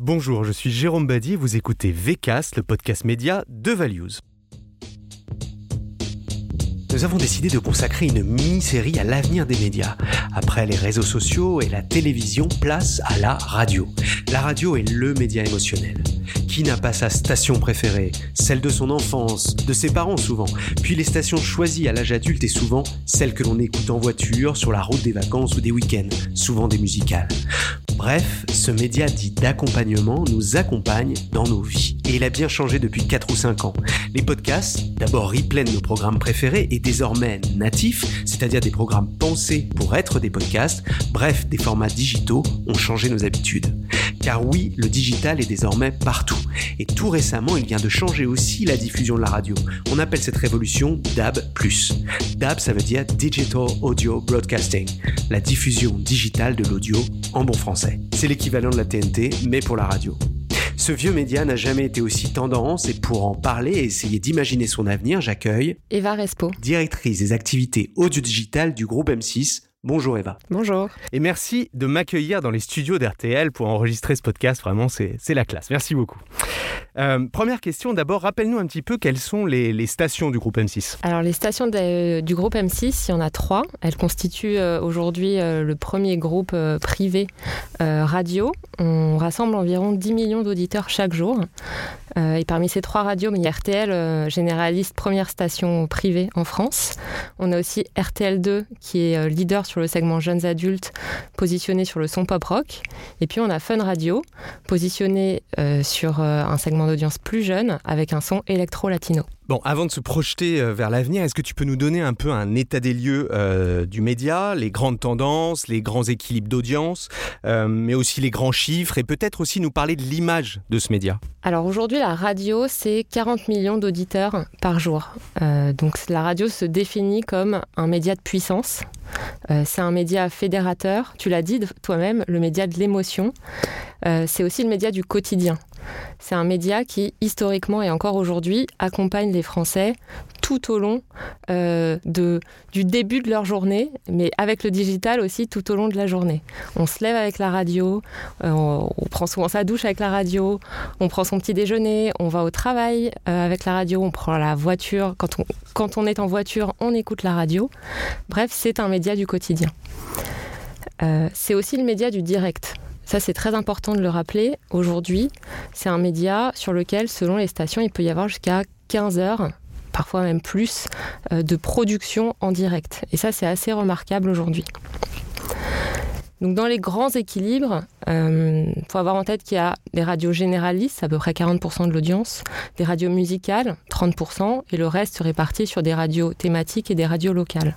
Bonjour, je suis Jérôme Badi, vous écoutez VCast, le podcast média de Values. Nous avons décidé de consacrer une mini-série à l'avenir des médias. Après les réseaux sociaux et la télévision, place à la radio. La radio est le média émotionnel. Qui n'a pas sa station préférée? Celle de son enfance, de ses parents souvent. Puis les stations choisies à l'âge adulte et souvent celles que l'on écoute en voiture, sur la route des vacances ou des week-ends, souvent des musicales. Bref, ce média dit d'accompagnement nous accompagne dans nos vies. Et il a bien changé depuis 4 ou 5 ans. Les podcasts, d'abord de nos programmes préférés et désormais natifs, c'est-à-dire des programmes pensés pour être des podcasts, bref, des formats digitaux, ont changé nos habitudes. Car oui, le digital est désormais partout. Et tout récemment, il vient de changer aussi la diffusion de la radio. On appelle cette révolution DAB+. DAB, ça veut dire Digital Audio Broadcasting, la diffusion digitale de l'audio en bon français. C'est l'équivalent de la TNT, mais pour la radio. Ce vieux média n'a jamais été aussi tendance et pour en parler et essayer d'imaginer son avenir, j'accueille Eva Respo, directrice des activités audio digitales du groupe M6, Bonjour Eva. Bonjour. Et merci de m'accueillir dans les studios d'RTL pour enregistrer ce podcast. Vraiment, c'est la classe. Merci beaucoup. Euh, première question, d'abord, rappelle-nous un petit peu quelles sont les, stations du groupe M6. Alors, les stations du groupe M6, il y en a trois. Elles constituent euh, aujourd'hui euh, le premier groupe privé radio. On rassemble environ 10 millions d'auditeurs chaque jour. et parmi ces trois radios, il y a RTL, généraliste, première station privée en France. On a aussi RTL2, qui est leader sur le segment jeunes adultes, positionné sur le son pop rock. Et puis on a Fun Radio, positionné euh, sur euh, un segment d'audience plus jeune, avec un son électro-latino. Bon, avant de se projeter euh, vers l'avenir, est-ce que tu peux nous donner un peu un état des lieux du média, les grandes tendances, les grands équilibres d'audience, mais aussi les grands chiffres, et peut-être aussi nous parler de l'image de ce média? Alors aujourd'hui, la radio, c'est 40 millions d'auditeurs par jour. donc la radio se définit comme un média de puissance. Euh, c'est un média fédérateur, tu l'as dit toi-même, le média de l'émotion. Euh, c'est aussi le média du quotidien. C'est un média qui, historiquement et encore aujourd'hui, accompagne les Français tout au long euh, du début de leur journée, mais avec le digital aussi tout au long de la journée. On se lève avec la radio, on, prend souvent sa douche avec la radio, on prend son petit déjeuner, on va au travail avec la radio, on prend la voiture. Quand on, est en voiture, on écoute la radio. Bref, c'est un média du quotidien. Euh, c'est aussi le média du direct. Ça, c'est très important de le rappeler. Aujourd'hui, c'est un média sur lequel, selon les stations, il peut y avoir jusqu'à 15 heures, parfois même plus, euh, de production en direct. Et ça, c'est assez remarquable aujourd'hui. Donc dans les grands équilibres, il euh, faut avoir en tête qu'il y a des radios généralistes, à peu près 40% de l'audience, des radios musicales, 30%, et le reste se répartit sur des radios thématiques et des radios locales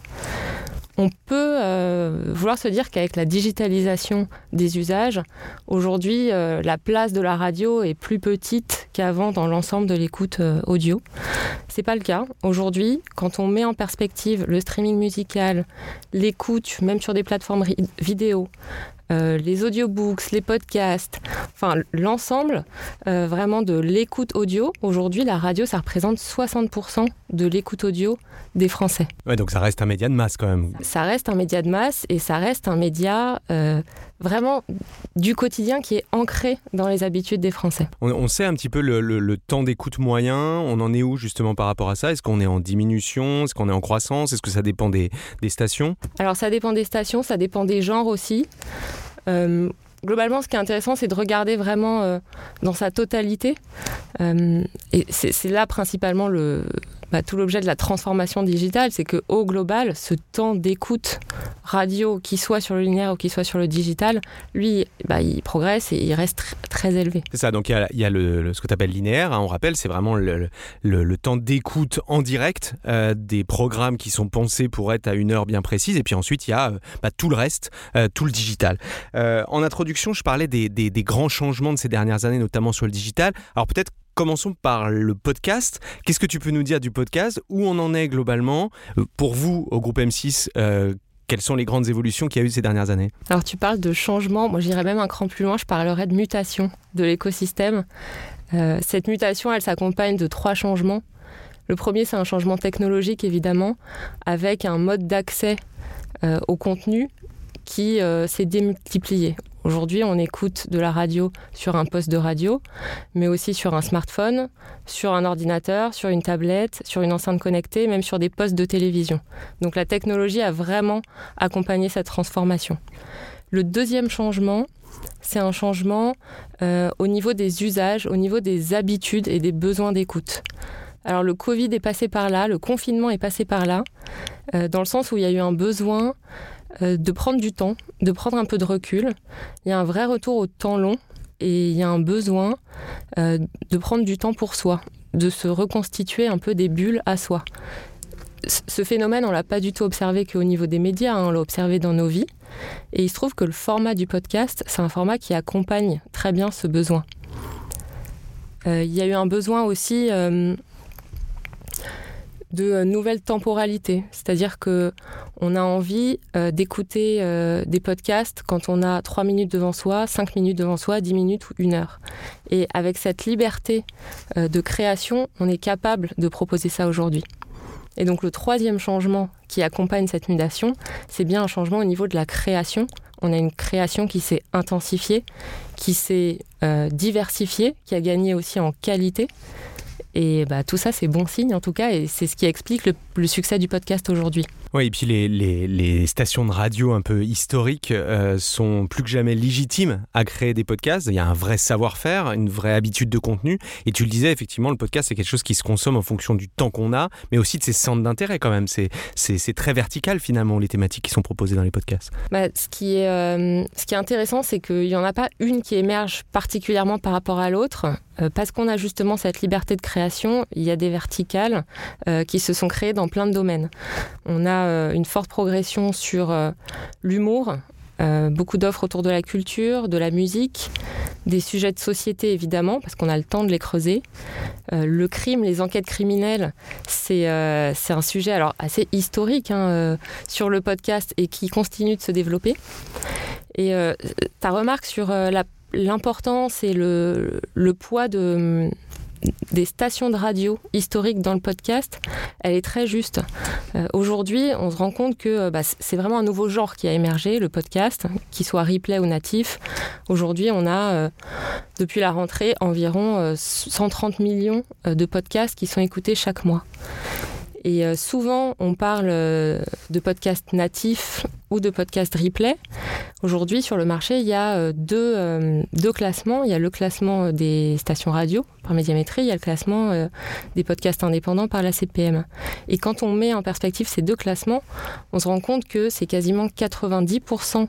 on peut euh, vouloir se dire qu'avec la digitalisation des usages, aujourd'hui, euh, la place de la radio est plus petite qu'avant dans l'ensemble de l'écoute euh, audio. C'est pas le cas. Aujourd'hui, quand on met en perspective le streaming musical, l'écoute, même sur des plateformes vidéo, euh, les audiobooks, les podcasts, enfin l'ensemble euh, vraiment de l'écoute audio. Aujourd'hui, la radio, ça représente 60% de l'écoute audio des Français. Ouais, donc ça reste un média de masse quand même. Ça reste un média de masse et ça reste un média euh, vraiment du quotidien qui est ancré dans les habitudes des Français. On, sait un petit peu le, temps d'écoute moyen, on en est où justement par rapport à ça? Est-ce qu'on est en diminution? Est-ce qu'on est en croissance? Est-ce que ça dépend des, des stations? Alors ça dépend des stations, ça dépend des genres aussi. Euh, globalement, ce qui est intéressant, c'est de regarder vraiment euh, dans sa totalité. Euh, et c'est là principalement le, bah, tout l'objet de la transformation digitale, c'est que au global, ce temps d'écoute radio, qu'il soit sur le linéaire ou qu'il soit sur le digital, lui, bah, il progresse et il reste très élevé. C'est ça, donc il y a, le, ce que tu appelles linéaire, hein, on rappelle, c'est vraiment le, temps d'écoute en direct euh, des programmes qui sont pensés pour être à une heure bien précise, et puis ensuite il y a euh, bah, tout le reste, euh, tout le digital. en introduction, je parlais des, des grands changements de ces dernières années, notamment sur le digital. Alors peut-être Commençons par le podcast. Qu'est-ce que tu peux nous dire du podcast? Où on en est globalement? Euh, Pour vous, au groupe M6, euh, quelles sont les grandes évolutions qu'il y a eu ces dernières années? Alors tu parles de changement, moi j'irais même un cran plus loin, je parlerais de mutation de l'écosystème. Euh, cette mutation, elle s'accompagne de trois changements. Le premier, c'est un changement technologique, évidemment, avec un mode d'accès au contenu qui s'est démultiplié. Aujourd'hui, on écoute de la radio sur un poste de radio, mais aussi sur un smartphone, sur un ordinateur, sur une tablette, sur une enceinte connectée, même sur des postes de télévision. Donc la technologie a vraiment accompagné cette transformation. Le deuxième changement, c'est un changement euh, au niveau des usages, au niveau des habitudes et des besoins d'écoute. Alors le Covid est passé par là, le confinement est passé par là, euh, dans le sens où il y a eu un besoin euh, de prendre du temps, de prendre un peu de recul. Il y a un vrai retour au temps long et il y a un besoin de prendre du temps pour soi, de se reconstituer un peu des bulles à soi. Ce phénomène, on l'a pas du tout observé qu'au niveau des médias, hein, on l'a observé dans nos vies. Et il se trouve que le format du podcast, c'est un format qui accompagne très bien ce besoin. Euh, il y a eu un besoin aussi euh, de nouvelles temporalités, c'est-à-dire que on a envie euh, d'écouter des podcasts quand on a 3 minutes devant soi, 5 minutes devant soi, 10 minutes ou une heure. Et avec cette liberté de création, on est capable de proposer ça aujourd'hui. Et donc le troisième changement qui accompagne cette mutation, c'est bien un changement au niveau de la création. On a une création qui s'est intensifiée, qui s'est euh, diversifiée, qui a gagné aussi en qualité. Et bah, tout ça, c'est bon signe en tout cas, et c'est ce qui explique le succès du podcast aujourd'hui. Oui, et puis les, les, stations de radio un peu historiques euh, sont plus que jamais légitimes à créer des podcasts. Il y a un vrai savoir-faire, une vraie habitude de contenu. Et tu le disais, effectivement, le podcast, c'est quelque chose qui se consomme en fonction du temps qu'on a, mais aussi de ses centres d'intérêt quand même. C'est, c'est, très vertical finalement, les thématiques qui sont proposées dans les podcasts. Bah, ce, qui est, euh, ce qui est intéressant, c'est qu'il n'y en a pas une qui émerge particulièrement par rapport à l'autre. Euh, parce qu'on a justement cette liberté de création, il y a des verticales qui se sont créées dans plein de domaines. On a euh, une forte progression sur euh, l'humour, euh, beaucoup d'offres autour de la culture, de la musique, des sujets de société évidemment, parce qu'on a le temps de les creuser. le crime, les enquêtes criminelles, c'est un sujet alors assez historique hein, sur le podcast et qui continue de se développer. Et ta remarque sur l'importance et le, poids de des stations de radio historiques dans le podcast, elle est très juste. Euh, aujourd'hui, on se rend compte que euh, bah, c'est vraiment un nouveau genre qui a émergé, le podcast, qu'il soit replay ou natif. Aujourd'hui, on a, euh, depuis la rentrée, environ 130 millions de podcasts qui sont écoutés chaque mois. Et euh, souvent, on parle euh, de podcasts natifs ou de podcasts replay. Aujourd'hui, sur le marché, il y a euh, deux, deux, classements. Il y a le classement des stations radio par médiamétrie, il y a le classement des podcasts indépendants par la CPM. Et quand on met en perspective ces deux classements, on se rend compte que c'est quasiment 90%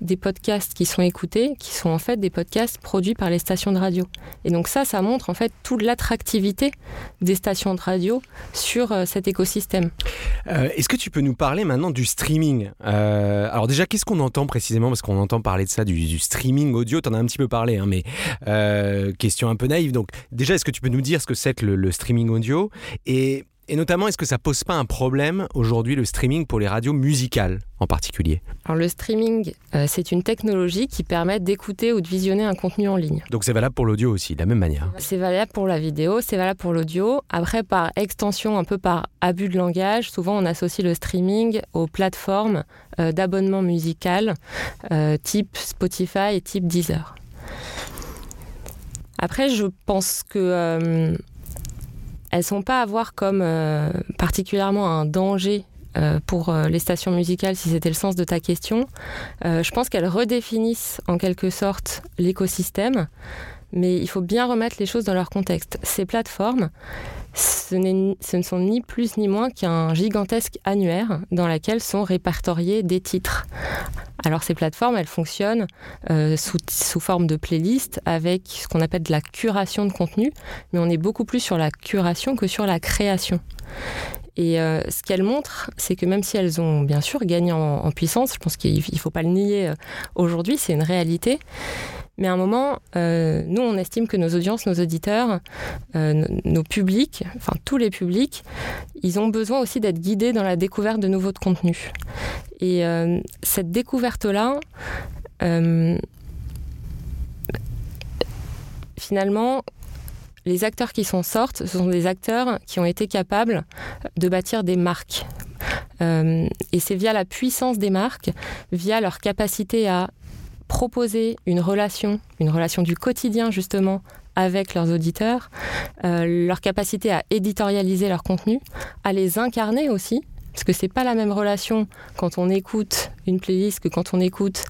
des podcasts qui sont écoutés, qui sont en fait des podcasts produits par les stations de radio. Et donc ça, ça montre en fait toute l'attractivité des stations de radio sur euh, cet écosystème. Euh, est-ce que tu peux nous parler maintenant du streaming? Euh, Alors déjà, qu'est-ce qu'on entend précisément Parce qu'on entend parler de ça, du, streaming audio, tu en as un petit peu parlé, hein, mais question un peu naïve. Donc déjà, est-ce que tu peux nous dire ce que c'est que le, le streaming audio? Et et notamment, est-ce que ça pose pas un problème aujourd'hui le streaming pour les radios musicales en particulier? Alors le streaming, euh, c'est une technologie qui permet d'écouter ou de visionner un contenu en ligne. Donc c'est valable pour l'audio aussi, de la même manière. C'est valable pour la vidéo, c'est valable pour l'audio. Après, par extension, un peu par abus de langage, souvent on associe le streaming aux plateformes euh, d'abonnement musical euh, type Spotify et type Deezer. Après, je pense que elles sont pas à voir comme euh, particulièrement un danger euh, pour euh, les stations musicales, si c'était le sens de ta question. je pense qu'elles redéfinissent en quelque sorte l'écosystème, mais il faut bien remettre les choses dans leur contexte. Ces plateformes, ce, ce, ne sont ni plus ni moins qu'un gigantesque annuaire dans lequel sont répertoriés des titres. Alors ces plateformes, elles fonctionnent euh, sous, sous, forme de playlist avec ce qu'on appelle de la curation de contenu, mais on est beaucoup plus sur la curation que sur la création. Et euh, ce qu'elles montrent, c'est que même si elles ont bien sûr gagné en, puissance, je pense qu'il ne faut pas le nier euh, aujourd'hui, c'est une réalité, mais à un moment, euh, nous, on estime que nos audiences, nos auditeurs, euh, nos publics, enfin tous les publics, ils ont besoin aussi d'être guidés dans la découverte de nouveaux contenus. Et euh, cette découverte-là, finalement, les acteurs qui s'en sortent, ce sont des acteurs qui ont été capables de bâtir des marques. et c'est via la puissance des marques, via leur capacité à proposer une relation, une relation du quotidien justement avec leurs auditeurs, euh, leur capacité à éditorialiser leur contenu, à les incarner aussi, parce que c'est pas la même relation quand on écoute une playlist que quand on écoute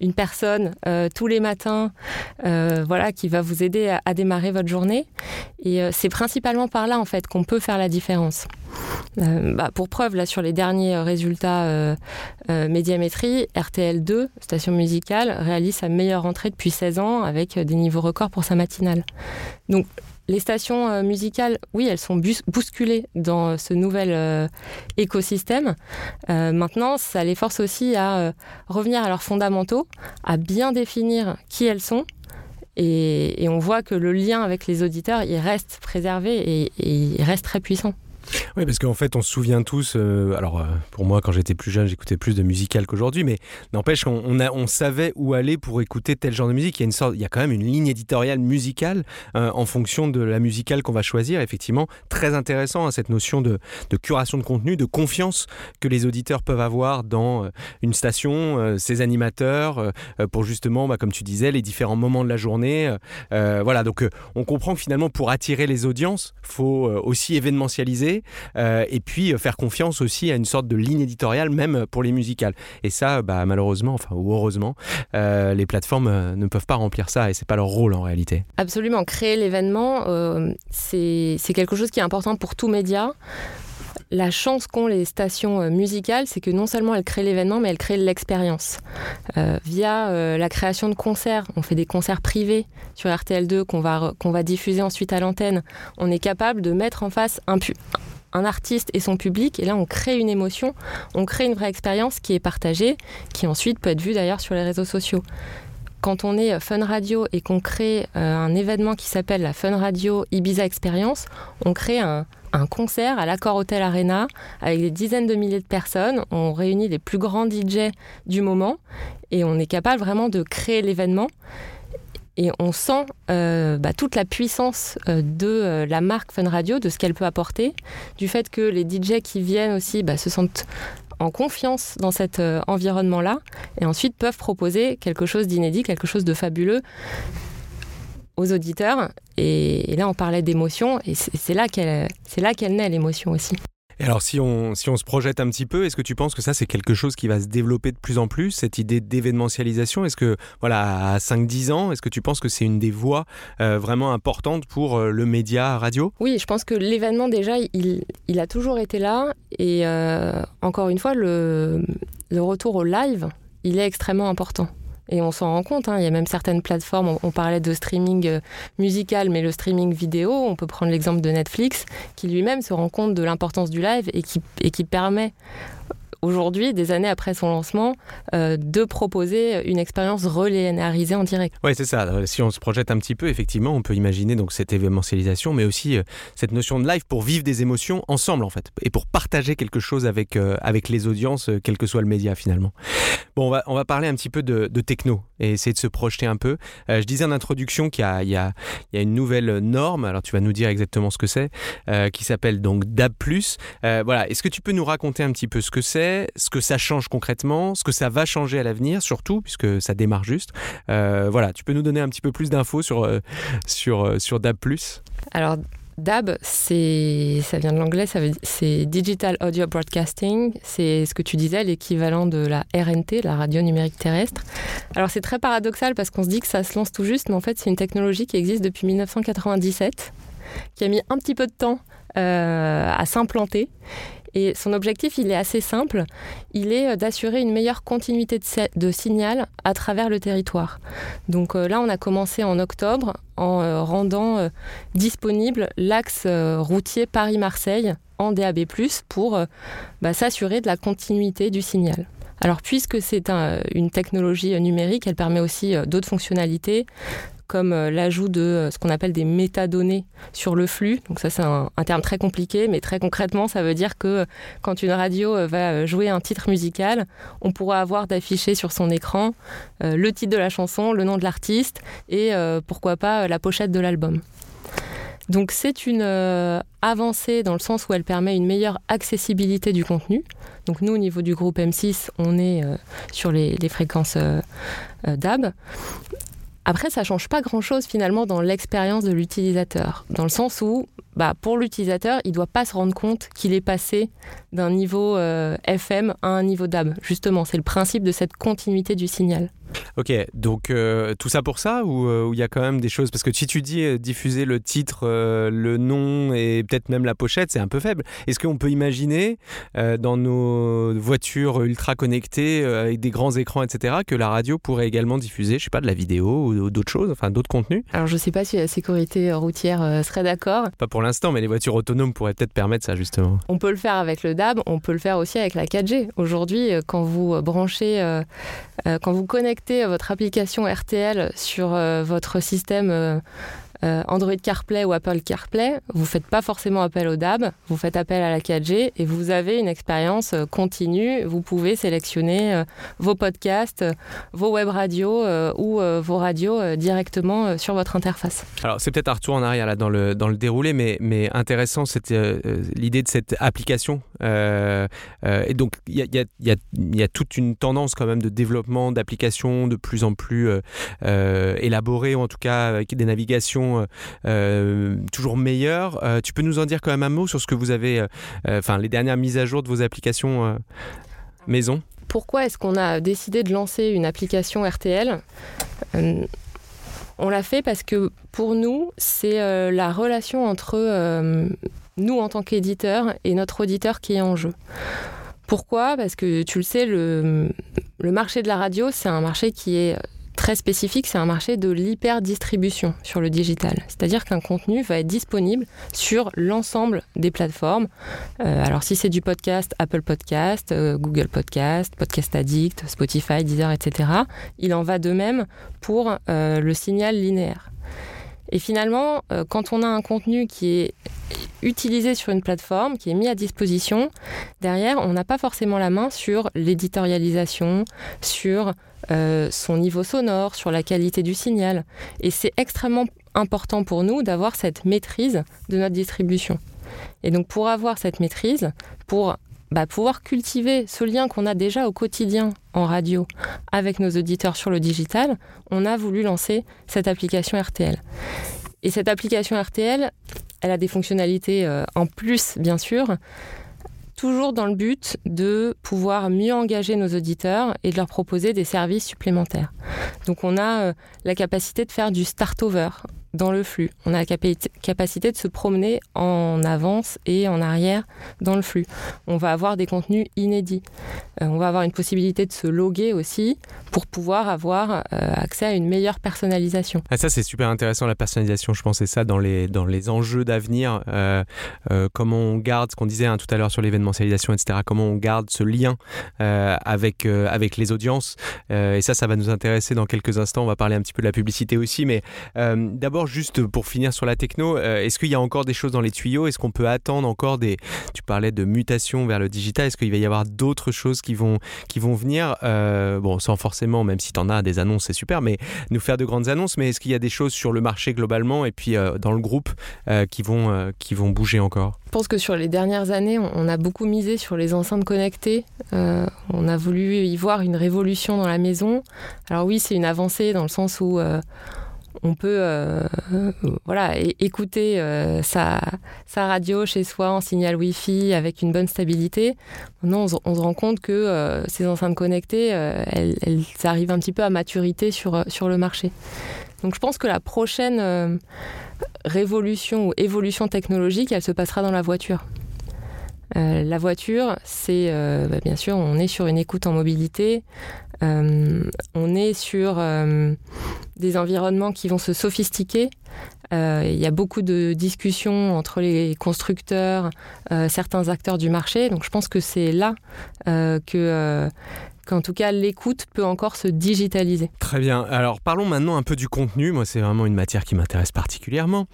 une personne euh, tous les matins, euh, voilà, qui va vous aider à, démarrer votre journée. Et c'est principalement par là en fait qu'on peut faire la différence. Bah, pour preuve, là sur les derniers résultats médiamétrie, RTL2, station musicale, réalise sa meilleure entrée depuis 16 ans avec des niveaux records pour sa matinale. Donc les stations euh, musicales, oui, elles sont bousculées dans euh, ce nouvel euh, écosystème. maintenant, ça les force aussi à revenir à leurs fondamentaux, à bien définir qui elles sont. Et, on voit que le lien avec les auditeurs, il reste préservé et il reste très puissant. Oui, parce qu'en fait, on se souvient tous. Euh, alors, euh, pour moi, quand j'étais plus jeune, j'écoutais plus de musical qu'aujourd'hui, mais n'empêche qu'on on, savait où aller pour écouter tel genre de musique. Il y a, une sorte, il y a quand même une ligne éditoriale musicale euh, en fonction de la musicale qu'on va choisir. Effectivement, très intéressant, hein, cette notion de, curation de contenu, de confiance que les auditeurs peuvent avoir dans une station, ses animateurs, pour justement, bah, comme tu disais, les différents moments de la journée. voilà, donc on comprend que finalement, pour attirer les audiences, faut aussi événementialiser euh, et puis euh, faire confiance aussi à une sorte de ligne éditoriale, même pour les musicales. Et ça, bah, malheureusement, enfin, ou heureusement, euh, les plateformes ne peuvent pas remplir ça et c'est pas leur rôle en réalité. Absolument. Créer l'événement, c'est quelque chose qui est important pour tout média. La chance qu'ont les stations musicales, c'est que non seulement elles créent l'événement, mais elles créent l'expérience. via la création de concerts, on fait des concerts privés sur RTL2 qu'on va, va diffuser ensuite à l'antenne. On est capable de mettre en face un, un artiste et son public, et là on crée une émotion, on crée une vraie expérience qui est partagée, qui ensuite peut être vue d'ailleurs sur les réseaux sociaux. Quand on est Fun Radio et qu'on crée euh, un événement qui s'appelle la Fun Radio Ibiza Experience, on crée un, concert à l'Accord Hotel Arena avec des dizaines de milliers de personnes. On réunit les plus grands DJ du moment et on est capable vraiment de créer l'événement. Et on sent euh, bah, toute la puissance euh, de euh, la marque Fun Radio, de ce qu'elle peut apporter, du fait que les DJ qui viennent aussi bah, se sentent en confiance dans cet environnement-là, et ensuite peuvent proposer quelque chose d'inédit, quelque chose de fabuleux aux auditeurs. Et, et là, on parlait d'émotion, et c'est là qu'elle naît l'émotion aussi alors si on, si on se projette un petit peu, est-ce que tu penses que ça c'est quelque chose qui va se développer de plus en plus, cette idée d'événementialisation? Est-ce que voilà à 5-10 ans, est-ce que tu penses que c'est une des voies euh, vraiment importantes pour euh, le média radio? Oui, je pense que l'événement déjà, il, il, a toujours été là. Et euh, encore une fois, le, le retour au live, il est extrêmement important. Et on s'en rend compte, hein. il y a même certaines plateformes, on, parlait de streaming euh, musical, mais le streaming vidéo, on peut prendre l'exemple de Netflix, qui lui-même se rend compte de l'importance du live et qui permet aujourd'hui, des années après son lancement, euh, de proposer une expérience relénarisée en direct. Oui, c'est ça. Euh, si on se projette un petit peu, effectivement, on peut imaginer donc cette événementialisation, mais aussi euh, cette notion de live pour vivre des émotions ensemble, en fait, et pour partager quelque chose avec, avec les audiences, quel que soit le média finalement. Bon, on va, on va parler un petit peu de, techno et essayer de se projeter un peu. je disais en introduction qu'il y y, y a une nouvelle norme, alors tu vas nous dire exactement ce que c'est, qui s'appelle donc DAB+. voilà, est-ce que tu peux nous raconter un petit peu ce que c'est ce que ça change concrètement, ce que ça va changer à l'avenir, surtout, puisque ça démarre juste. Euh, voilà, tu peux nous donner un petit peu plus d'infos sur, euh, euh, sur DAB ⁇ Alors, DAB, ça vient de l'anglais, c'est Digital Audio Broadcasting. C'est ce que tu disais, l'équivalent de la RNT, la radio numérique terrestre. Alors c'est très paradoxal parce qu'on se dit que ça se lance tout juste, mais en fait c'est une technologie qui existe depuis 1997, qui a mis un petit peu de temps à s'implanter et son objectif, il est assez simple. Il est euh, d'assurer une meilleure continuité de, signal à travers le territoire. Donc euh, là, on a commencé en octobre en euh, rendant disponible l'axe routier Paris-Marseille en DAB+, pour bah, s'assurer de la continuité du signal. Alors, puisque c'est une technologie numérique, elle permet aussi d'autres fonctionnalités, comme euh, l'ajout de euh, ce qu'on appelle des métadonnées sur le flux. Donc ça, c'est un, terme très compliqué, mais très concrètement, ça veut dire que euh, quand une radio va jouer un titre musical, on pourra avoir d'afficher sur son écran le titre de la chanson, le nom de l'artiste et pourquoi pas la pochette de l'album. Donc c'est une avancée dans le sens où elle permet une meilleure accessibilité du contenu. Donc nous, au niveau du groupe M6, on est sur les, les fréquences DAB. Après, ça change pas grand-chose finalement dans l'expérience de l'utilisateur, dans le sens où, bah, pour l'utilisateur, il doit pas se rendre compte qu'il est passé d'un niveau euh, FM à un niveau DAB. Justement, c'est le principe de cette continuité du signal. Ok, donc euh, tout ça pour ça euh, ou il y a quand même des choses? Parce que si tu dis euh, diffuser le titre, le nom et peut-être même la pochette, c'est un peu faible. Est-ce qu'on peut imaginer dans nos voitures ultra connectées avec des grands écrans, etc., que la radio pourrait également diffuser, je sais pas, de la vidéo ou d'autres choses, enfin d'autres contenus? Alors je sais pas si la sécurité routière serait d'accord. Pas pour l'instant, mais les voitures autonomes pourraient peut-être permettre ça justement. On peut le faire avec le DAB, on peut le faire aussi avec la 4G. Aujourd'hui, quand vous branchez, quand vous connectez votre application RTL sur euh, votre système euh, Android CarPlay ou Apple CarPlay, vous faites pas forcément appel au DAB, vous faites appel à la 4G et vous avez une expérience euh, continue. Vous pouvez sélectionner euh, vos podcasts, vos web radios ou vos radios directement sur votre interface. Alors c'est peut-être un retour en arrière là dans le, dans le déroulé, mais, mais intéressant c'était l'idée de cette application. et donc il y a, y, y a, toute une tendance quand même de développement d'applications de plus en plus élaborées, ou en tout cas avec des navigations euh, euh, toujours meilleure. Euh, tu peux nous en dire quand même un mot sur ce que vous avez, enfin les dernières mises à jour de vos applications maison? Pourquoi est-ce qu'on a décidé de lancer une application RTL on l'a fait parce que pour nous, c'est la relation entre nous en tant qu'éditeur et notre auditeur qui est en jeu. Pourquoi? Parce que tu le sais, le, le marché de la radio, c'est un marché qui est très spécifique, c'est un marché de l'hyper-distribution sur le digital. C'est-à-dire qu'un contenu va être disponible sur l'ensemble des plateformes. Euh, alors si c'est du podcast, Apple Podcast, euh, Google Podcast, Podcast Addict, Spotify, Deezer, etc. Il en va de même pour euh, le signal linéaire. Et finalement, quand on a un contenu qui est utilisé sur une plateforme, qui est mis à disposition, derrière, on n'a pas forcément la main sur l'éditorialisation, sur euh, son niveau sonore, sur la qualité du signal. Et c'est extrêmement important pour nous d'avoir cette maîtrise de notre distribution. Et donc pour avoir cette maîtrise, pour bah, pouvoir cultiver ce lien qu'on a déjà au quotidien en radio avec nos auditeurs sur le digital, on a voulu lancer cette application RTL. Et cette application RTL, elle a des fonctionnalités euh, en plus, bien sûr, toujours dans le but de pouvoir mieux engager nos auditeurs et de leur proposer des services supplémentaires. Donc on a euh, la capacité de faire du start-over dans le flux. On a la capacité de se promener en avance et en arrière dans le flux. On va avoir des contenus inédits. Euh, on va avoir une possibilité de se loguer aussi pour pouvoir avoir euh, accès à une meilleure personnalisation. Ah, ça, c'est super intéressant, la personnalisation. Je pensais ça dans les, dans les enjeux d'avenir. Euh, comment on garde ce qu'on disait hein, tout à l'heure sur l'événementialisation, etc. Comment on garde ce lien avec, avec les audiences. et ça, ça va nous intéresser dans quelques instants. On va parler un petit peu de la publicité aussi. Mais d'abord, juste pour finir sur la techno, euh, est-ce qu'il y a encore des choses dans les tuyaux? Est-ce qu'on peut attendre encore des... Tu parlais de mutation vers le digital, est-ce qu'il va y avoir d'autres choses qui vont, qui vont venir? Euh, Bon, sans forcément, même si tu en as des annonces, c'est super, mais nous faire de grandes annonces, mais est-ce qu'il y a des choses sur le marché globalement et puis euh, dans le groupe qui, vont, qui vont bouger encore? Je pense que sur les dernières années, on a beaucoup misé sur les enceintes connectées. on a voulu y voir une révolution dans la maison. Alors oui, c'est une avancée dans le sens où on peut euh, voilà, écouter euh, sa, radio chez soi en signal Wi-Fi avec une bonne stabilité. Maintenant, on, se rend compte que euh, ces enceintes connectées, elles, arrivent un petit peu à maturité sur, sur le marché. Donc je pense que la prochaine révolution ou évolution technologique, elle se passera dans la voiture. la voiture, c'est bah, bien sûr, on est sur une écoute en mobilité, on est sur des environnements qui vont se sophistiquer. Euh, il y a beaucoup de discussions entre les constructeurs, euh, certains acteurs du marché. Donc je pense que c'est là euh, que qu'en tout cas l'écoute peut encore se digitaliser. Très bien. Alors parlons maintenant un peu du contenu. Moi, c'est vraiment une matière qui m'intéresse particulièrement.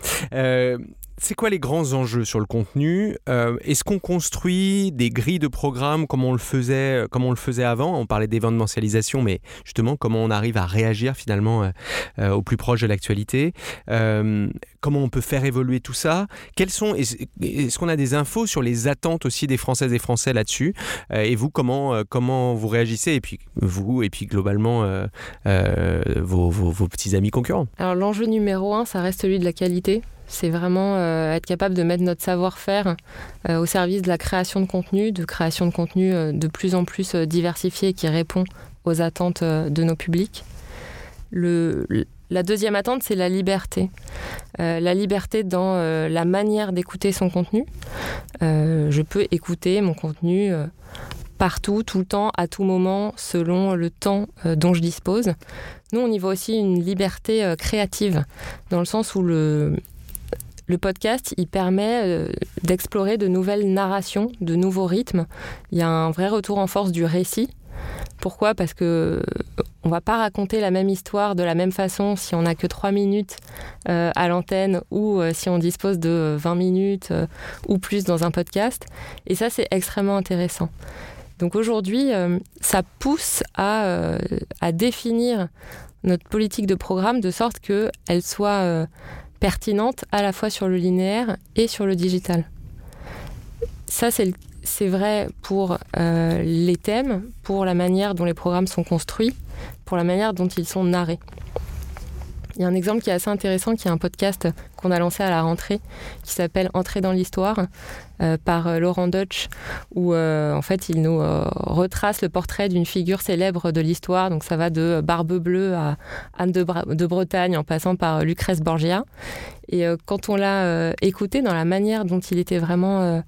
C'est quoi les grands enjeux sur le contenu Est-ce qu'on construit des grilles de programmes comme on le faisait, comme on le faisait avant? On parlait d'événementialisation, mais justement, comment on arrive à réagir finalement au plus proche de l'actualité Comment on peut faire évoluer tout ça? Quels sont Est-ce qu'on a des infos sur les attentes aussi des Françaises et Français là-dessus? Et vous, comment comment vous réagissez? Et puis vous, et puis globalement vos, vos petits amis concurrents. Alors l'enjeu numéro un, ça reste celui de la qualité. C'est vraiment euh, être capable de mettre notre savoir-faire euh, au service de la création de contenu, de création de contenu euh, de plus en plus diversifié qui répond aux attentes de nos publics. La deuxième attente, c'est la liberté. la liberté dans la manière d'écouter son contenu. je peux écouter mon contenu partout, tout le temps, à tout moment, selon le temps dont je dispose. Nous, on y voit aussi une liberté créative, dans le sens où le, le podcast, il permet euh, d'explorer de nouvelles narrations, de nouveaux rythmes. Il y a un vrai retour en force du récit. Pourquoi? Parce que euh, on va pas raconter la même histoire de la même façon si on n'a que 3 minutes euh, à l'antenne ou si on dispose de 20 minutes ou plus dans un podcast. Et ça, c'est extrêmement intéressant. Donc aujourd'hui, ça pousse à, à, définir notre politique de programme de sorte qu'elle soit pertinente à la fois sur le linéaire et sur le digital. Ça, c'est vrai pour euh, les thèmes, pour la manière dont les programmes sont construits, pour la manière dont ils sont narrés. Il y a un exemple qui est assez intéressant, qui est un podcast qu'on a lancé à la rentrée, qui s'appelle Entrer dans l'histoire, euh, par euh, Laurent Deutsch, où euh, en fait il nous retrace le portrait d'une figure célèbre de l'histoire. Donc ça va de Barbe Bleue à Anne de, de Bretagne, en passant par Lucrèce Borgia. Et quand on l'a écouté dans la manière dont il était vraiment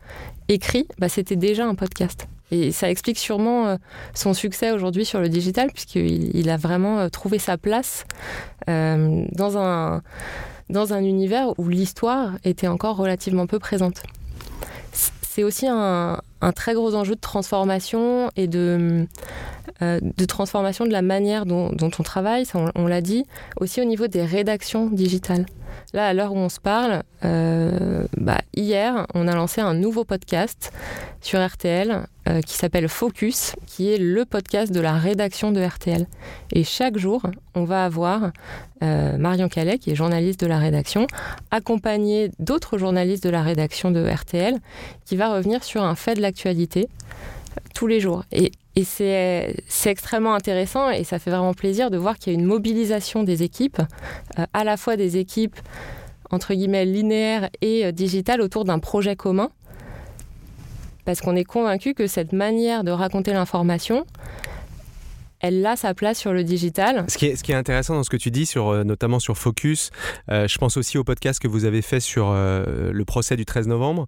écrit, bah, c'était déjà un podcast. Et ça explique sûrement euh, son succès aujourd'hui sur le digital, puisqu'il il a vraiment euh, trouvé sa place euh, dans, un, dans un univers où l'histoire était encore relativement peu présente. C'est aussi un, un, très gros enjeu de transformation et de, de transformation de la manière dont, on travaille, ça on, l'a dit, aussi au niveau des rédactions digitales. Là, à l'heure où on se parle, euh, bah, hier, on a lancé un nouveau podcast sur RTL euh, qui s'appelle Focus, qui est le podcast de la rédaction de RTL. Et chaque jour, on va avoir euh, Marion Calais, qui est journaliste de la rédaction, accompagnée d'autres journalistes de la rédaction de RTL, qui va revenir sur un fait de tous les jours. Et et c'est extrêmement intéressant et ça fait vraiment plaisir de voir qu'il y a une mobilisation des équipes, euh, à la fois des équipes entre guillemets linéaires et euh, digitales autour d'un projet commun. Parce qu'on est convaincu que cette manière de raconter l'information, elle a sa place sur le digital. Ce qui est, ce qui est intéressant dans ce que tu dis, sur, euh, notamment sur Focus, je pense aussi au podcast que vous avez fait sur le procès du 13 novembre.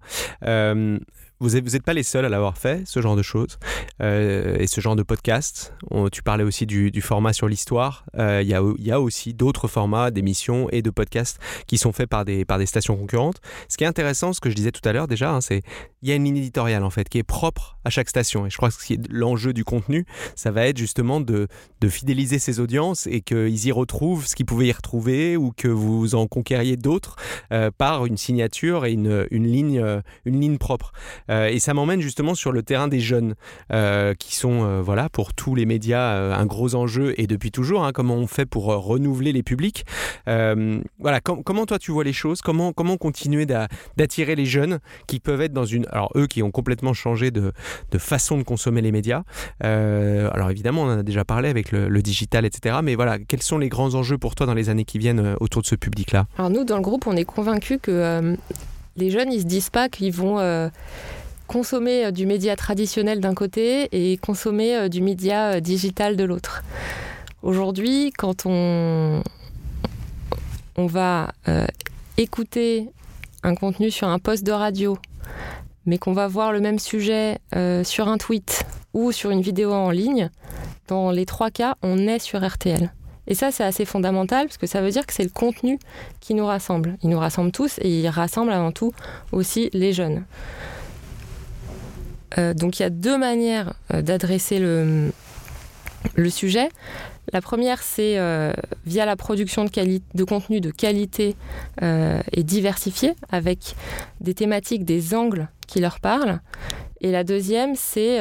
Vous n'êtes pas les seuls à l'avoir fait, ce genre de choses, euh, et ce genre de podcast. tu parlais aussi du, format sur l'histoire. Euh, il y, a, aussi d'autres formats d'émissions et de podcasts qui sont faits par des, stations concurrentes. Ce qui est intéressant, ce que je disais tout à l'heure déjà, hein, c'est il y a une ligne éditoriale en fait qui est propre à chaque station. Et je crois que l'enjeu du contenu, ça va être justement de, fidéliser ses audiences et qu'ils y retrouvent ce qu'ils pouvaient y retrouver ou que vous en conquériez d'autres euh, par une signature et une, ligne, une ligne propre. Euh, et ça m'emmène justement sur le terrain des jeunes, euh, qui sont, euh, voilà, pour tous les médias, un gros enjeu, et depuis toujours, hein, comment on fait pour renouveler les publics. voilà, comment toi tu vois les choses? Comment, comment continuer d'attirer les jeunes qui peuvent être dans une... Alors eux qui ont complètement changé de, façon de consommer les médias. alors évidemment, on en a déjà parlé avec le, le, digital, etc. Mais voilà, quels sont les grands enjeux pour toi dans les années qui viennent autour de ce public-là? Alors nous, dans le groupe, on est convaincus que les jeunes, ils se disent pas qu'ils vont consommer euh, du média traditionnel d'un côté et consommer euh, du média euh, digital de l'autre. Aujourd'hui, quand on, on va écouter un contenu sur un poste de radio, mais qu'on va voir le même sujet sur un tweet ou sur une vidéo en ligne, dans les trois cas, on est sur RTL. Et ça, c'est assez fondamental parce que ça veut dire que c'est le contenu qui nous rassemble. Il nous rassemble tous et il rassemble avant tout aussi les jeunes. Euh, donc il y a deux manières euh, d'adresser le, sujet. La première, c'est via la production de, de contenu de qualité et diversifié, avec des thématiques, des angles qui leur parlent. Et la deuxième, c'est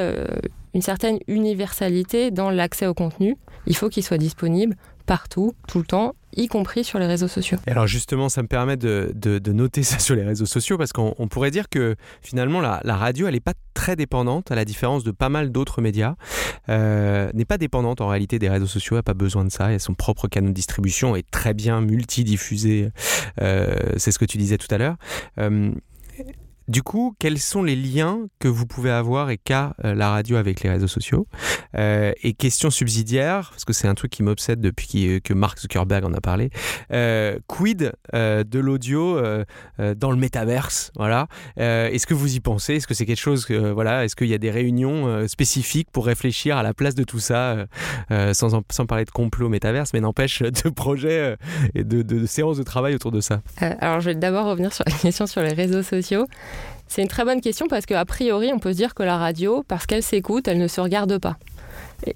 une certaine universalité dans l'accès au contenu. Il faut qu'il soit disponible partout, tout le temps, y compris sur les réseaux sociaux. alors justement, ça me permet de, noter ça sur les réseaux sociaux parce qu'on pourrait dire que finalement la, radio, elle n'est pas très dépendante, à la différence de pas mal d'autres médias, euh, n'est pas dépendante en réalité des réseaux sociaux, elle n'a pas besoin de ça, a son propre canal de distribution, est très bien multidiffusé, euh, c'est ce que tu disais tout à l'heure. Euh, du coup, quels sont les liens que vous pouvez avoir et qu'a euh, la radio avec les réseaux sociaux? Euh, Et question subsidiaire, parce que c'est un truc qui m'obsède depuis euh, que Mark Zuckerberg en a parlé. quid de l'audio dans le métaverse? Voilà. Est-ce que vous y pensez? Est-ce que c'est quelque chose que voilà Est-ce qu'il y a des réunions spécifiques pour réfléchir à la place de tout ça, sans, sans parler de complot métaverse, mais n'empêche de projets et de, de, de séances de travail autour de ça? Alors, je vais d'abord revenir sur la question sur les réseaux sociaux. C'est une très bonne question parce qu'a priori, on peut se dire que la radio, parce qu'elle s'écoute, elle ne se regarde pas.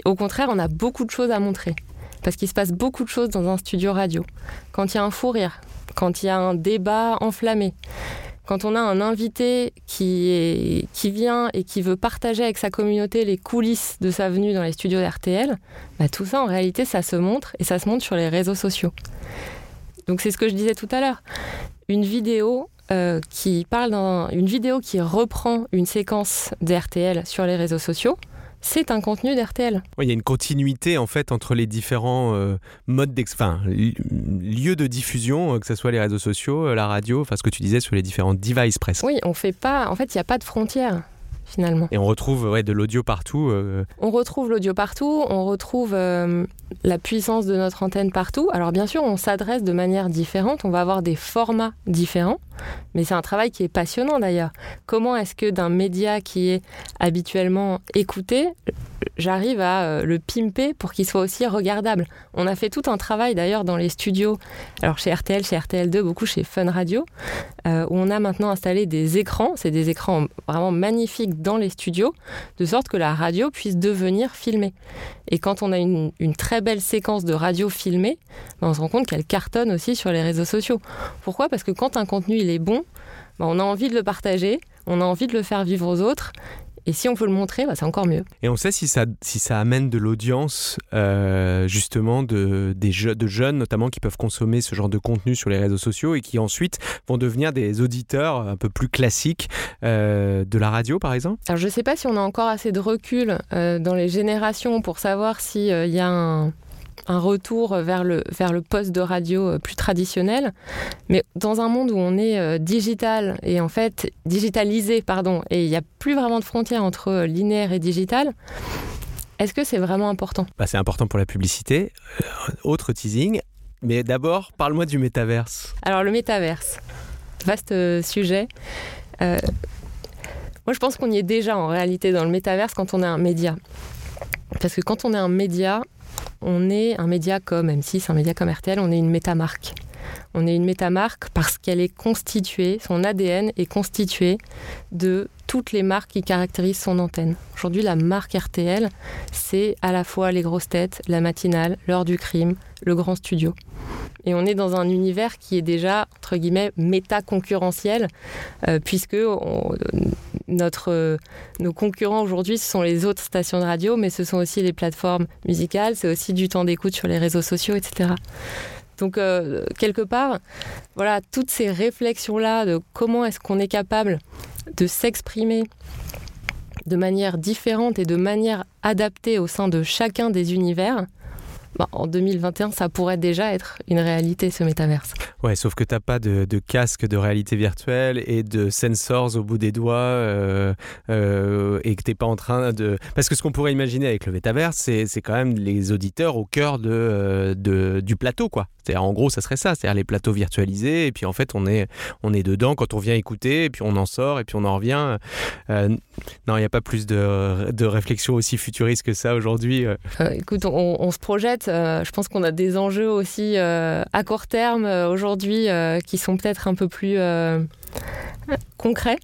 Au contraire, on a beaucoup de choses à montrer. Parce qu'il se passe beaucoup de choses dans un studio radio. Quand il y a un fou rire, quand il y a un débat enflammé, quand on a un invité qui vient et qui veut partager avec sa communauté les coulisses de sa venue dans les studios d'RTL, bah tout ça en réalité ça se montre et ça se montre sur les réseaux sociaux. Donc c'est ce que je disais tout à l'heure. Une vidéo, euh, qui parle d'une vidéo qui reprend une séquence d'RTL sur les réseaux sociaux. C'est un contenu d'RTL. il y a une continuité en fait entre les différents euh, modes enfin, lieux de diffusion, euh, que ce soit les réseaux sociaux, la radio, enfin ce que tu disais sur les différents devices presque. Oui, on fait pas. En fait, il n'y a pas de frontières finalement. Et on retrouve ouais, de l'audio partout. Euh. On retrouve l'audio partout, on retrouve la puissance de notre antenne partout. Alors bien sûr, on s'adresse de manière différente, on va avoir des formats différents, mais c'est un travail qui est passionnant d'ailleurs. Comment est-ce que d'un média qui est habituellement écouté, j'arrive à euh, le pimper pour qu'il soit aussi regardable. On a fait tout un travail d'ailleurs dans les studios, alors chez RTL, chez RTL2, beaucoup chez Fun Radio, où on a maintenant installé des écrans, c'est des écrans vraiment magnifiques dans les studios, de sorte que la radio puisse devenir filmée. Et quand on a une, très belle séquence de radio filmée, ben, on se rend compte qu'elle cartonne aussi sur les réseaux sociaux. Pourquoi? Parce que quand un contenu il est bon, ben, on a envie de le partager, on a envie de le faire vivre aux autres, et si on peut le montrer, bah, c'est encore mieux. Et on sait si ça, si ça amène de l'audience, euh, justement, de, des de jeunes notamment qui peuvent consommer ce genre de contenu sur les réseaux sociaux et qui ensuite vont devenir des auditeurs un peu plus classiques euh, de la radio, par exemple? Alors je ne sais pas si on a encore assez de recul euh, dans les générations pour savoir s'il y a un un retour vers le, vers le poste de radio euh, plus traditionnel. Mais dans un monde où on est euh, digital et en fait digitalisé, pardon, et il n'y a plus vraiment de frontières entre euh, linéaire et digital, est-ce que c'est vraiment important? Bah, C'est important pour la publicité. autre teasing. Mais d'abord, parle-moi du métaverse. Alors le métaverse, vaste sujet. moi, je pense qu'on y est déjà en réalité dans le métaverse quand on est un média. Parce que quand on est un média, on est un média comme M6, un média comme RTL, on est une métamarque. On est une métamarque parce qu'elle est constituée, son ADN est constitué de toutes les marques qui caractérisent son antenne. Aujourd'hui, la marque RTL, c'est à la fois les grosses têtes, la matinale, l'heure du crime, le grand studio. Et on est dans un univers qui est déjà, entre guillemets, méta-concurrentiel, euh, puisque nos concurrents aujourd'hui, ce sont les autres stations de radio, mais ce sont aussi les plateformes musicales, c'est aussi du temps d'écoute sur les réseaux sociaux, etc. Donc, euh, quelque part, voilà, toutes ces réflexions-là de comment est-ce qu'on est capable de s'exprimer de manière différente et de manière adaptée au sein de chacun des univers, bah, en 2021, ça pourrait déjà être une réalité, ce métaverse. Ouais, sauf que tu n'as pas de, casque de réalité virtuelle et de sensors au bout des doigts euh, euh, et que tu n'es pas en train de... Parce que ce qu'on pourrait imaginer avec le métaverse, c'est quand même les auditeurs au cœur de, euh, de du plateau, quoi. C'est-à-dire, en gros, ça serait ça, c'est-à-dire les plateaux virtualisés, et puis en fait, on est, on est dedans quand on vient écouter, et puis on en sort, et puis on en revient. non, il n'y a pas plus de, de réflexion aussi futuriste que ça aujourd'hui. écoute, on se projette euh, je pense qu'on a des enjeux aussi euh, à court terme euh, aujourd'hui qui sont peut-être un peu plus concrets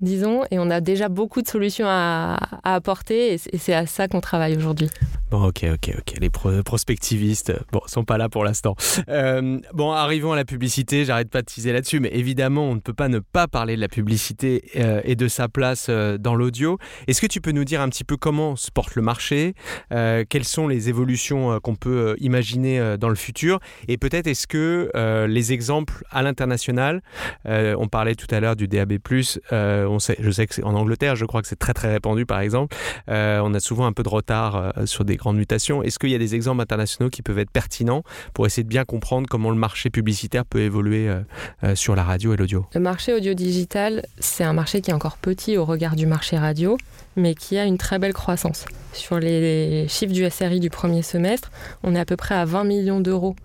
disons, et on a déjà beaucoup de solutions à, apporter, et c'est à ça qu'on travaille aujourd'hui. Bon, ok, ok, ok. Les prospectivistes, bon, sont pas là pour l'instant. Euh, bon, arrivons à la publicité. J'arrête pas de teaser là-dessus, mais évidemment, on ne peut pas ne pas parler de la publicité euh, et de sa place euh, dans l'audio. Est-ce que tu peux nous dire un petit peu comment se porte le marché Quelles sont les évolutions qu'on peut imaginer dans le futur? Et peut-être est-ce que les exemples à l'international, on parlait tout à l'heure du DAB+, je sais que en Angleterre, je crois que c'est très très répandu par exemple. on a souvent un peu de retard sur des grandes mutations. Est-ce qu'il y a des exemples internationaux qui peuvent être pertinents pour essayer de bien comprendre comment le marché publicitaire peut évoluer euh, euh, sur la radio et l'audio? Le marché audio-digital, c'est un marché qui est encore petit au regard du marché radio, mais qui a une très belle croissance. Sur les chiffres du SRI du premier semestre, on est à peu près à 20 millions d'euros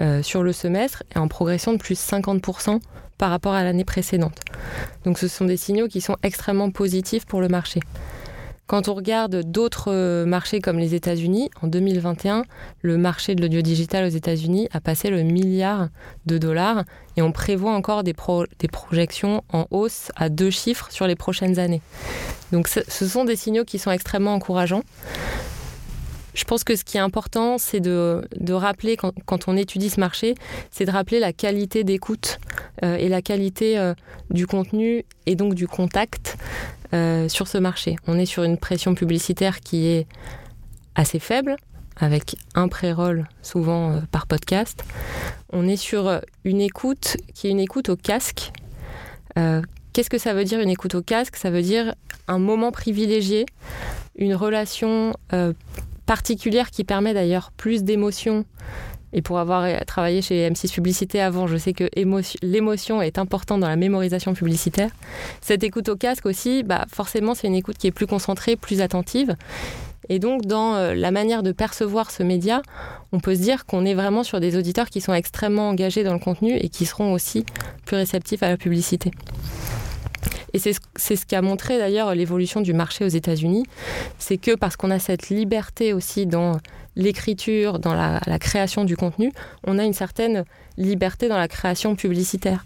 euh, sur le semestre et en progression de plus de 50% par rapport à l'année précédente. Donc ce sont des signaux qui sont extrêmement positifs pour le marché. Quand on regarde d'autres euh, marchés comme les États-Unis, en 2021, le marché de l'audio digital aux États-Unis a passé le milliard de dollars et on prévoit encore des, des projections en hausse à deux chiffres sur les prochaines années. Donc ce sont des signaux qui sont extrêmement encourageants. Je pense que ce qui est important, c'est de, rappeler, quand, on étudie ce marché, c'est de rappeler la qualité d'écoute euh, et la qualité euh, du contenu et donc du contact euh, sur ce marché. On est sur une pression publicitaire qui est assez faible, avec un pré-roll souvent euh, par podcast. On est sur euh, une écoute qui est une écoute au casque. Qu'est-ce que ça veut dire une écoute au casque? Ça veut dire un moment privilégié, une relation particulière qui permet d'ailleurs plus d'émotions et pour avoir travaillé chez M6 Publicité avant, je sais que l'émotion est importante dans la mémorisation publicitaire. Cette écoute au casque aussi, bah forcément, c'est une écoute qui est plus concentrée, plus attentive. Et donc, dans euh, la manière de percevoir ce média, on peut se dire qu'on est vraiment sur des auditeurs qui sont extrêmement engagés dans le contenu et qui seront aussi plus réceptifs à la publicité. Et c'est ce, qui a montré d'ailleurs l'évolution du marché aux États-Unis, c'est que parce qu'on a cette liberté aussi dans l'écriture, dans la, création du contenu, on a une certaine liberté dans la création publicitaire.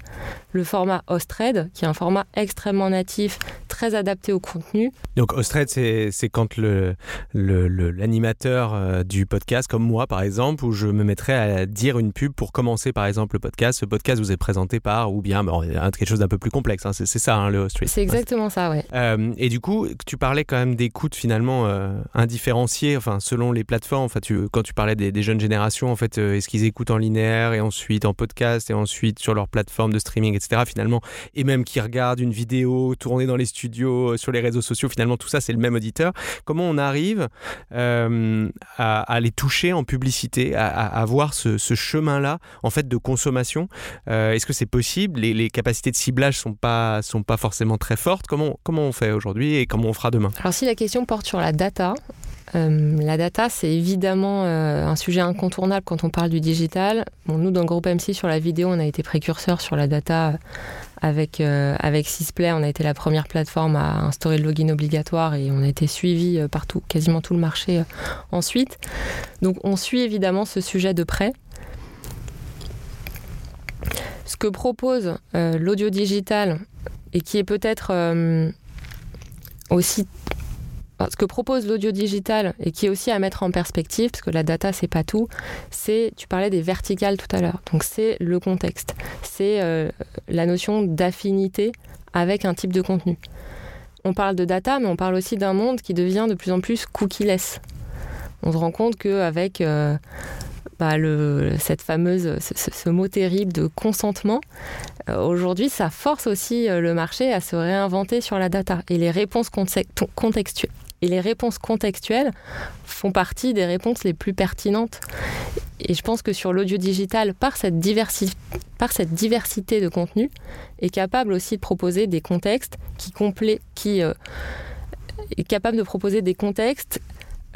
Le format Ostred, qui est un format extrêmement natif, très adapté au contenu. Donc Ostred, c'est quand l'animateur le, le, euh, du podcast, comme moi par exemple, où je me mettrais à dire une pub pour commencer par exemple le podcast. Ce podcast vous est présenté par, ou bien bon, quelque chose d'un peu plus complexe, hein. c'est ça hein, le Ostred. C'est exactement ça, ouais. Euh, et du coup, tu parlais quand même d'écoute finalement euh, indifférenciée, enfin selon les plateformes. Quand tu parlais des, jeunes générations, en fait, est-ce qu'ils écoutent en linéaire et ensuite en podcast et ensuite sur leur plateforme de streaming, etc. Finalement, et même qui regardent une vidéo tournée dans les studios, euh, sur les réseaux sociaux, finalement, tout ça, c'est le même auditeur. Comment on arrive euh, à, les toucher en publicité, à, à voir ce, chemin-là, en fait, de consommation? Euh, Est-ce que c'est possible? Les, capacités de ciblage sont pas sont pas forcément très fortes. Comment comment on fait aujourd'hui et comment on fera demain? Alors, si la question porte sur la data, euh, la data, c'est évidemment euh, un sujet incontournable quand on parle du digital. Nous, dans le groupe MC, sur la vidéo, on a été précurseurs sur la data euh, avec, avec Sysplay. On a été la première plateforme à instaurer le login obligatoire et on a été suivi partout, quasiment tout le marché ensuite. Donc, on suit évidemment ce sujet de près. Ce que propose l'audio digital et qui est peut-être aussi ce que propose l'audio digital et qui est aussi à mettre en perspective, parce que la data c'est pas tout, c'est, tu parlais des verticales tout à l'heure, donc c'est le contexte, c'est euh, la notion d'affinité avec un type de contenu. On parle de data, mais on parle aussi d'un monde qui devient de plus en plus cookie-less. On se rend compte qu'avec euh, bah, cette fameuse, ce, mot terrible de consentement, euh, aujourd'hui, ça force aussi le marché à se réinventer sur la data et les réponses contextuelles et les réponses contextuelles font partie des réponses les plus pertinentes. Et je pense que sur l'audio digital, par cette, diversité de contenu, est capable aussi de proposer des contextes qui, qui euh, est capable de proposer des contextes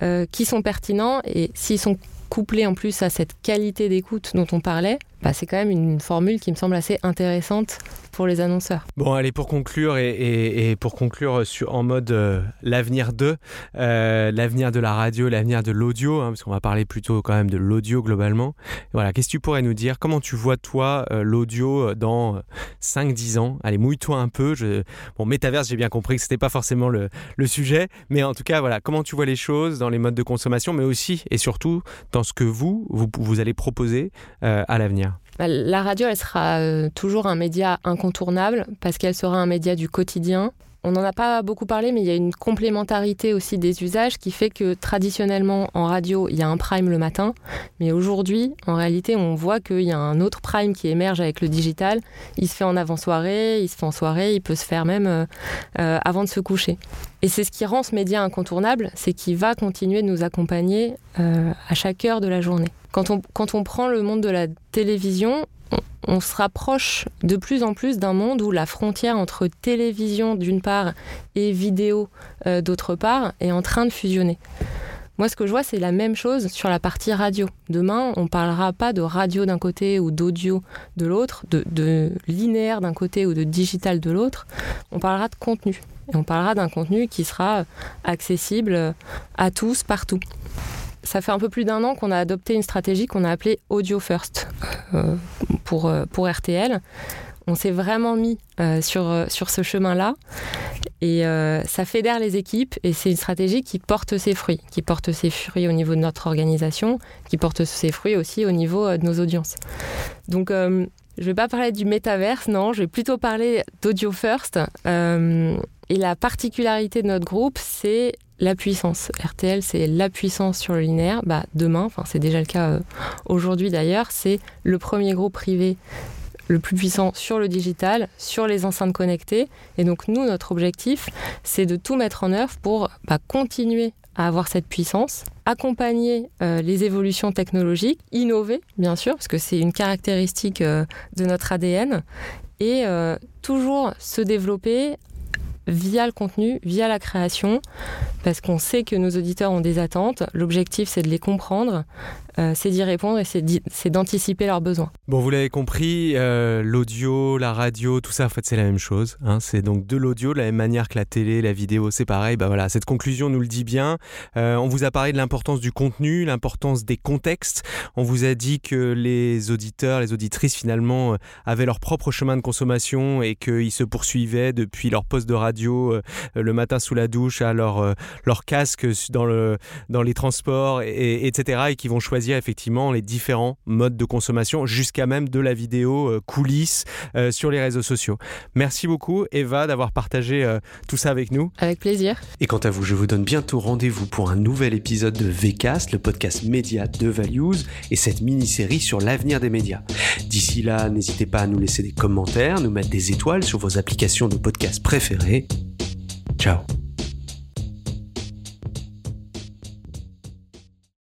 euh, qui sont pertinents et s'ils sont couplés en plus à cette qualité d'écoute dont on parlait, bah, c'est quand même une formule qui me semble assez intéressante pour les annonceurs. Bon, allez, pour conclure et, pour conclure en mode euh, l'avenir de, euh, l'avenir de la radio, l'avenir de l'audio, hein, parce qu'on va parler plutôt quand même de l'audio globalement. Voilà, qu'est-ce que tu pourrais nous dire? Comment tu vois, toi, euh, l'audio dans 5-10 ans? Allez, mouille-toi un peu. Je... Bon, Metaverse, j'ai bien compris que c'était pas forcément le, sujet, mais en tout cas, voilà, comment tu vois les choses dans les modes de consommation, mais aussi et surtout dans ce que vous, vous, allez proposer à l'avenir? La radio, elle sera euh, toujours un média incontournable parce qu'elle sera un média du quotidien. On n'en a pas beaucoup parlé, mais il y a une complémentarité aussi des usages qui fait que traditionnellement en radio, il y a un prime le matin, mais aujourd'hui, en réalité, on voit qu'il y a un autre prime qui émerge avec le digital. Il se fait en avant-soirée, il se fait en soirée, il peut se faire même euh, euh, avant de se coucher. Et c'est ce qui rend ce média incontournable, c'est qu'il va continuer de nous accompagner à chaque heure de la journée. Quand on prend le monde de la télévision, on, se rapproche de plus en plus d'un monde où la frontière entre télévision d'une part et vidéo euh, d'autre part est en train de fusionner. Moi, ce que je vois, c'est la même chose sur la partie radio. Demain, on ne parlera pas de radio d'un côté ou d'audio de l'autre, de, de linéaire d'un côté ou de digital de l'autre. On parlera de contenu. Et on parlera d'un contenu qui sera accessible à tous, partout ça fait un peu plus d'un an qu'on a adopté une stratégie qu'on a appelée Audio First euh, pour, euh, pour RTL. On s'est vraiment mis euh, sur, sur ce chemin-là et ça fédère les équipes et c'est une stratégie qui porte ses fruits, qui porte ses fruits au niveau de notre organisation, qui porte ses fruits aussi au niveau de nos audiences. Donc je ne vais pas parler du métaverse, non, je vais plutôt parler d'Audio First. et la particularité de notre groupe, c'est la puissance. RTL, c'est la puissance sur le linéaire. Bah, demain, enfin c'est déjà le cas euh, aujourd'hui d'ailleurs, c'est le premier groupe privé le plus puissant sur le digital, sur les enceintes connectées. Et donc nous, notre objectif, c'est de tout mettre en œuvre pour bah, continuer à avoir cette puissance, accompagner euh, les évolutions technologiques, innover bien sûr, parce que c'est une caractéristique euh, de notre ADN, et toujours se développer via le contenu, via la création, parce qu'on sait que nos auditeurs ont des attentes. L'objectif, c'est de les comprendre, euh, c'est d'y répondre et c'est d'anticiper leurs besoins. Bon, vous l'avez compris, euh, l'audio, la radio, tout ça, en fait, c'est la même chose. Hein. C'est donc de l'audio, de la même manière que la télé, la vidéo, c'est pareil. Bah voilà, cette conclusion nous le dit bien. Euh, on vous a parlé de l'importance du contenu, l'importance des contextes. On vous a dit que les auditeurs, les auditrices, finalement, avaient leur propre chemin de consommation et qu'ils se poursuivaient depuis leur poste de radio le matin sous la douche à leur, leur casque dans, le, dans les transports, et, etc. et qui vont choisir effectivement les différents modes de consommation, jusqu'à même de la vidéo euh, coulisses euh, sur les réseaux sociaux. Merci beaucoup Eva d'avoir partagé euh, tout ça avec nous. Avec plaisir. Et quant à vous, je vous donne bientôt rendez-vous pour un nouvel épisode de VCast, le podcast média de Values, et cette mini-série sur l'avenir des médias. D'ici là, n'hésitez pas à nous laisser des commentaires, nous mettre des étoiles sur vos applications de podcast préférées. Ciao